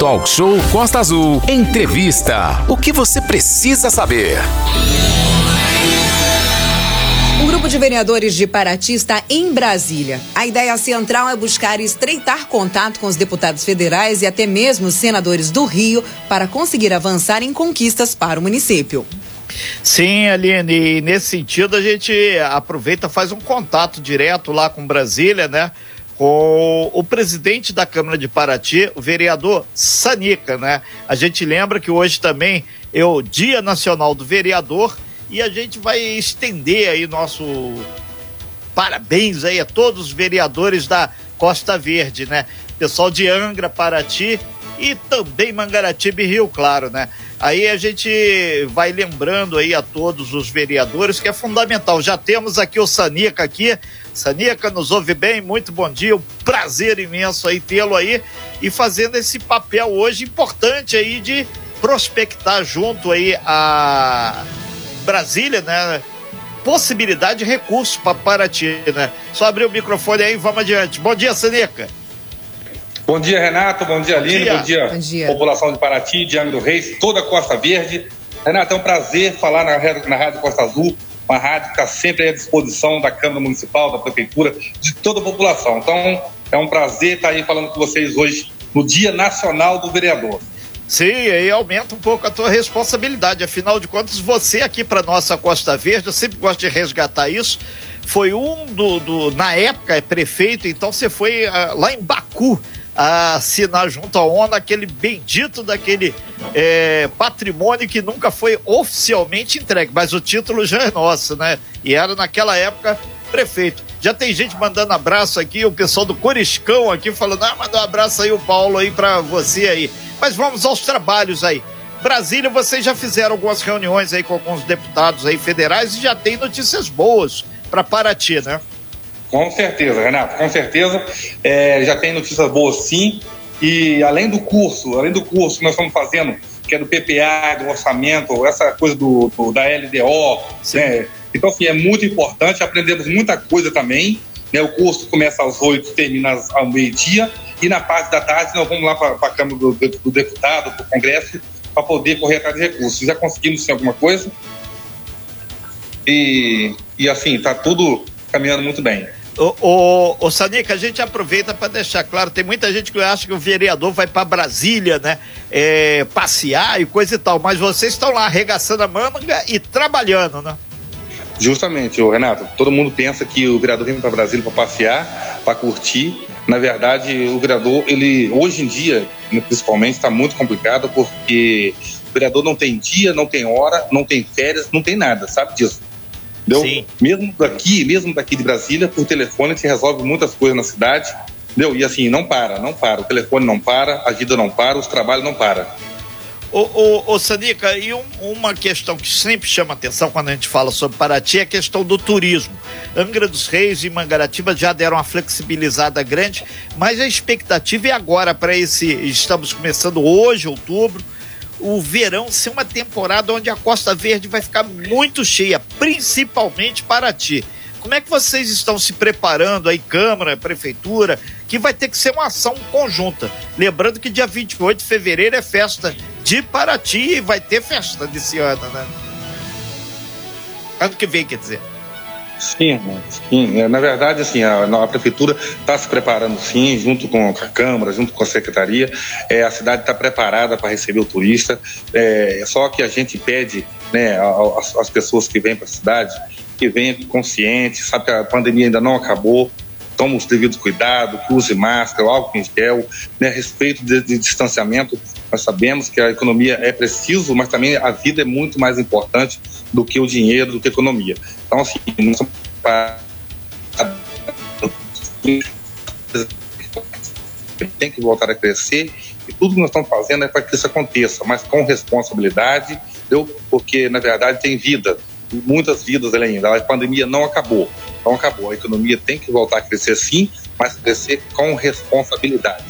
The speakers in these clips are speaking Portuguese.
Talk Show Costa Azul. Entrevista. O que você precisa saber? O grupo de vereadores de Paraty está em Brasília. A ideia central é buscar estreitar contato com os deputados federais e até mesmo os senadores do Rio para conseguir avançar em conquistas para o município. Sim, Aline, e nesse sentido a gente aproveita faz um contato direto lá com Brasília, né? Com o presidente da Câmara de Paraty, o vereador Sanica, né? A gente lembra que hoje também é o Dia Nacional do Vereador e a gente vai estender aí nosso parabéns aí a todos os vereadores da Costa Verde, né? Pessoal de Angra, Paraty e também Mangaratiba e Rio Claro, né? Aí a gente vai lembrando aí a todos os vereadores que é fundamental. Já temos aqui o Sanica aqui. Sanica, nos ouve bem? Muito bom dia. Um prazer imenso aí tê-lo aí e fazendo esse papel hoje importante aí de prospectar junto aí a Brasília, né? Possibilidade de recurso para Paraty, né? Só abrir o microfone aí e vamos adiante. Bom dia, Sanica. Bom dia, Renato. Bom dia, Aline. Bom dia, Bom dia. população de Paraty, de Angra do Reis, toda a Costa Verde. Renato, é um prazer falar na, na Rádio Costa Azul, uma rádio que está sempre à disposição da Câmara Municipal, da Prefeitura, de toda a população. Então, é um prazer estar aí falando com vocês hoje no Dia Nacional do Vereador. Sim, aí aumenta um pouco a tua responsabilidade. Afinal de contas, você aqui para nossa Costa Verde, eu sempre gosto de resgatar isso. Foi um do, do na época é prefeito, então você foi uh, lá em Baku assinar junto à ONU aquele bendito daquele é, patrimônio que nunca foi oficialmente entregue, mas o título já é nosso, né? E era naquela época prefeito. Já tem gente mandando abraço aqui, o pessoal do Coriscão aqui falando, ah, manda um abraço aí o Paulo aí para você aí. Mas vamos aos trabalhos aí. Brasília, vocês já fizeram algumas reuniões aí com alguns deputados aí federais e já tem notícias boas para Paraty, né? Com certeza, Renato, com certeza. É, já tem notícias boas sim. E além do curso, além do curso que nós estamos fazendo, que é do PPA, do orçamento, essa coisa do, do da LDO, né? Então, assim, é muito importante, aprendemos muita coisa também. Né? O curso começa às oito, termina ao meio-dia. E na parte da tarde nós vamos lá para a Câmara do, do Deputado, para o Congresso, para poder correr atrás de recursos. Já conseguimos sim alguma coisa. E, e assim, está tudo caminhando muito bem. Ô, ô, ô Sanica, a gente aproveita para deixar claro, tem muita gente que acha que o vereador vai para Brasília, né? É, passear e coisa e tal, mas vocês estão lá arregaçando a manga e trabalhando, né? Justamente, o Renato, todo mundo pensa que o vereador vem para Brasília para passear, para curtir. Na verdade, o vereador, ele hoje em dia, principalmente, está muito complicado porque o vereador não tem dia, não tem hora, não tem férias, não tem nada, sabe disso? Entendeu? Sim. Mesmo daqui, mesmo daqui de Brasília, por telefone se resolve muitas coisas na cidade. Entendeu? E assim, não para, não para. O telefone não para, a vida não para, os trabalhos não param. Ô, ô, ô Sanica, e um, uma questão que sempre chama atenção quando a gente fala sobre Paraty é a questão do turismo. Angra dos Reis e Mangaratiba já deram uma flexibilizada grande, mas a expectativa é agora para esse. Estamos começando hoje, outubro o verão ser uma temporada onde a Costa Verde vai ficar muito cheia, principalmente para ti. Como é que vocês estão se preparando aí, Câmara, Prefeitura, que vai ter que ser uma ação conjunta? Lembrando que dia 28 de fevereiro é festa de Paraty e vai ter festa desse ano, né? Ano que vem, quer dizer. Sim, sim. É, na verdade, assim, a, a prefeitura está se preparando sim, junto com a Câmara, junto com a Secretaria. É, a cidade está preparada para receber o turista. É, só que a gente pede né, as pessoas que vêm para a cidade que venham conscientes, sabe que a pandemia ainda não acabou, tome os devidos cuidados, que use máscara, álcool em gel, né, respeito de, de, distanciamento. Nós sabemos que a economia é preciso, mas também a vida é muito mais importante do que o dinheiro, do que a economia. Então, assim, nós tem que voltar a crescer e tudo que nós estamos fazendo é para que isso aconteça, mas com responsabilidade, entendeu? porque na verdade tem vida, muitas vidas ainda. A pandemia não acabou, não acabou. A economia tem que voltar a crescer sim, mas crescer com responsabilidade.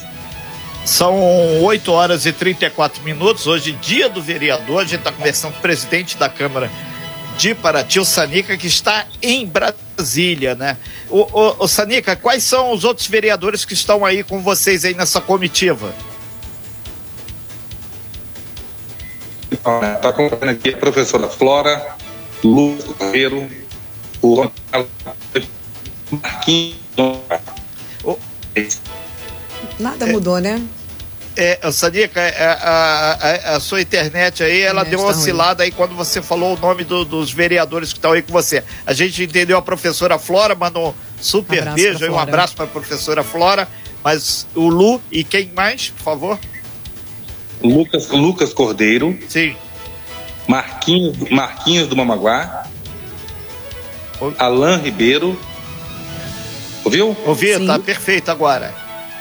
São 8 horas e 34 minutos. Hoje, dia do vereador. A gente está conversando com o presidente da Câmara de Paraty, o Sanica, que está em Brasília, né? O, o, o, Sanica, quais são os outros vereadores que estão aí com vocês aí nessa comitiva? Está acompanhando aqui a professora Flora, Lucas Correiro, o Marquinhos. Nada mudou, né? É, Sadiqa, é, a, a, a, sua internet aí, ela deu uma tá oscilada ruim. aí quando você falou o nome do, dos vereadores que estão aí com você. A gente entendeu a professora Flora, mandou um super um beijo aí, um abraço para a professora Flora. Mas o Lu e quem mais, por favor? Lucas, Lucas Cordeiro. Sim. Marquinhos, Marquinhos do Mamaguá. Alain Ribeiro. Ouviu? Ouvi, Sim. tá perfeito agora.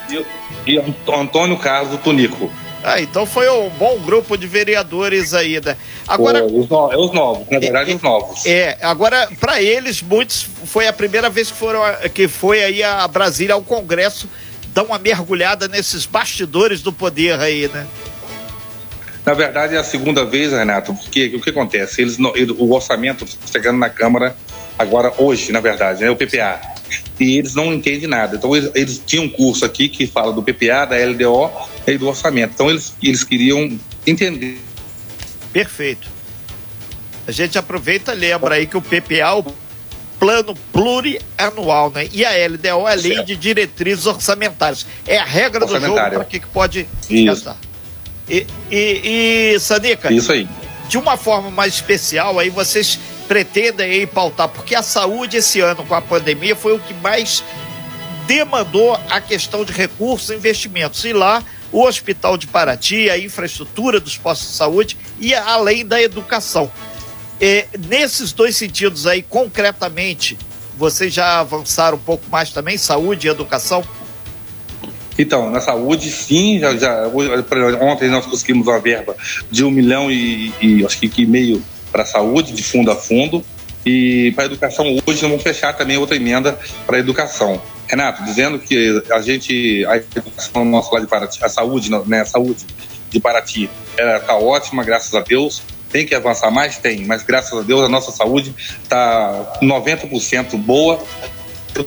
E, e Antônio Carlos do Tunico. Ah, então foi um bom grupo de vereadores aí, né? Agora, Pô, os, no, é os novos, na verdade, é, os novos. É, agora, para eles, muitos, foi a primeira vez que foram, que foi aí a Brasília ao Congresso dar uma mergulhada nesses bastidores do poder aí, né? Na verdade, é a segunda vez, Renato, porque o que acontece? Eles, o orçamento chegando na Câmara agora, hoje, na verdade, né? O PPA. E eles não entendem nada. Então, eles, eles tinham um curso aqui que fala do PPA, da LDO e do orçamento. Então, eles, eles queriam entender. Perfeito. A gente aproveita e lembra aí que o PPA, o plano plurianual, né? E a LDO é a lei certo. de diretrizes orçamentárias. É a regra do jogo para que, que pode gastar. E, e, e Sanica, Isso aí. de uma forma mais especial, aí vocês pretendem pautar, porque a saúde esse ano com a pandemia foi o que mais demandou a questão de recursos e investimentos. E lá o Hospital de Paraty, a infraestrutura dos postos de saúde e além da educação. É, nesses dois sentidos aí, concretamente, vocês já avançaram um pouco mais também, saúde e educação? Então, na saúde, sim, já, já ontem nós conseguimos uma verba de um milhão e, e acho que, que meio para a saúde, de fundo a fundo. E para a educação, hoje vamos fechar também outra emenda para a educação. Renato, dizendo que a gente, a educação nossa lá de Paraty, a saúde, né, a saúde de Paraty, está ótima, graças a Deus. Tem que avançar mais? Tem, mas graças a Deus a nossa saúde está 90% boa.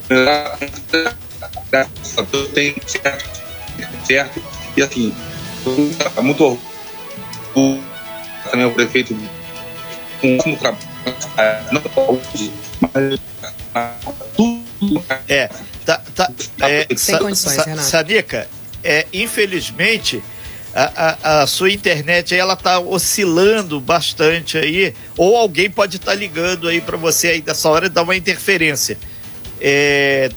Graças a Deus tem certo, certo. E assim, muito orgulho também o prefeito um trabalho, não saúde, mas tudo. É, tá, tá, é, Sem condições, sa, Renato. Sadica, é, infelizmente a, a, a, sua internet ela tá oscilando bastante aí, ou alguém pode estar tá ligando aí para você aí dessa hora e dar uma interferência. É,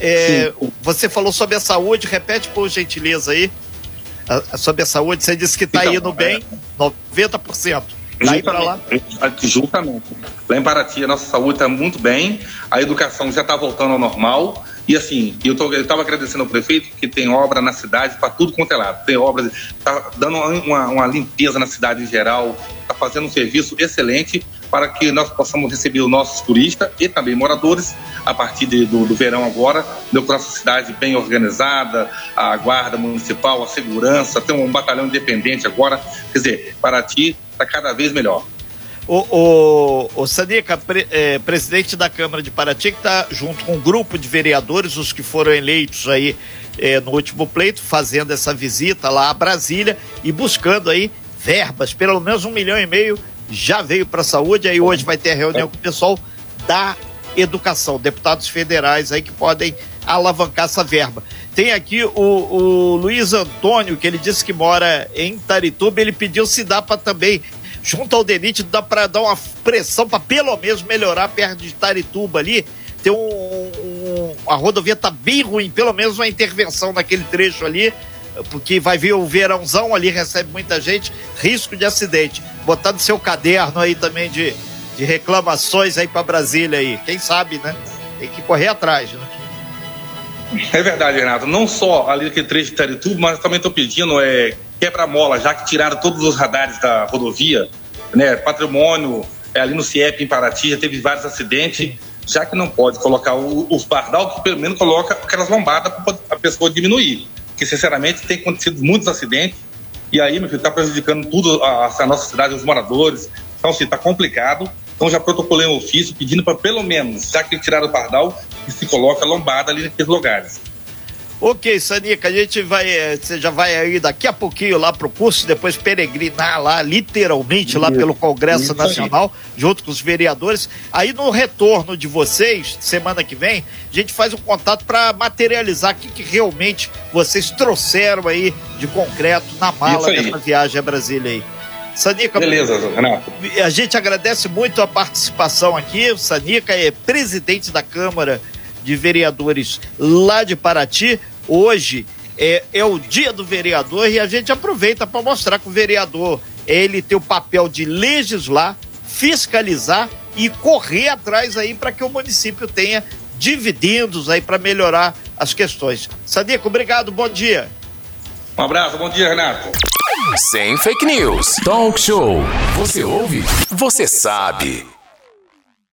é, você falou sobre a saúde, repete por gentileza aí. A, sobre a saúde, você disse que está então, indo bem, é... 90%. Daí para lá? Justamente. Lá em Paraty, a nossa saúde está muito bem, a educação já está voltando ao normal. E assim, eu estava agradecendo ao prefeito que tem obra na cidade para tudo quanto é lado. Tem obras, está dando uma, uma, limpeza na cidade em geral, está fazendo um serviço excelente para que nós possamos receber os nossos turistas e também moradores a partir de, do, do, verão agora. Deu com nossa cidade bem organizada, a guarda municipal, a segurança, tem um batalhão independente agora. Quer dizer, Paraty está cada vez melhor. O, o, o Sanica, pre, é, presidente da Câmara de Paraty, que está junto com um grupo de vereadores, os que foram eleitos aí é, no último pleito, fazendo essa visita lá a Brasília e buscando aí verbas, pelo menos um milhão e meio já veio para a saúde, aí hoje vai ter a reunião com o pessoal da educação, deputados federais aí que podem alavancar essa verba. Tem aqui o, o Luiz Antônio, que ele disse que mora em Tarituba, ele pediu se dá para também junto ao DENIT, dá para dar uma pressão para pelo menos melhorar perto de Tarituba ali. Tem um, um, a rodovia tá bem ruim, pelo menos uma intervenção naquele trecho ali, porque vai vir o verãozão ali, recebe muita gente, risco de acidente. Botar no seu caderno aí também de, de reclamações aí para Brasília aí. Quem sabe, né? Tem que correr atrás, né? É verdade, Renato. Não só ali aquele trecho de Tarituba, mas também estou pedindo é, quebra-mola, já que tiraram todos os radares da rodovia, né? Patrimônio, é, ali no CIEP, em Paraty, já teve vários acidentes, já que não pode colocar o, os que pelo menos coloca aquelas lombadas para a pessoa diminuir. Porque, sinceramente, tem acontecido muitos acidentes, e aí, meu filho, está prejudicando tudo a, a, nossa cidade, os moradores. Então, assim, está complicado. Então, já protocolei um ofício pedindo para, pelo menos, já que tiraram o pardal, que se coloca lombada ali naqueles lugares. Ok, Sanica, a gente vai, eh, você já vai aí daqui a pouquinho lá pro curso, depois peregrinar lá, literalmente, lá pelo Congresso Isso Nacional, junto com os vereadores. Aí no retorno de vocês, semana que vem, a gente faz um contato para materializar o que, que, realmente vocês trouxeram aí de concreto na mala dessa viagem a Brasília aí. Sanica, Beleza, Renato. A gente agradece muito a participação aqui. O Sanica é presidente da Câmara de Vereadores lá de Paraty hoje é, é o dia do vereador e a gente aproveita para mostrar que o vereador ele tem o papel de legislar, fiscalizar e correr atrás aí para que o município tenha dividendos aí para melhorar as questões. Sadico, obrigado, bom dia. Um abraço, bom dia, Renato. Sem fake news. Talk show. Você ouve? Você sabe.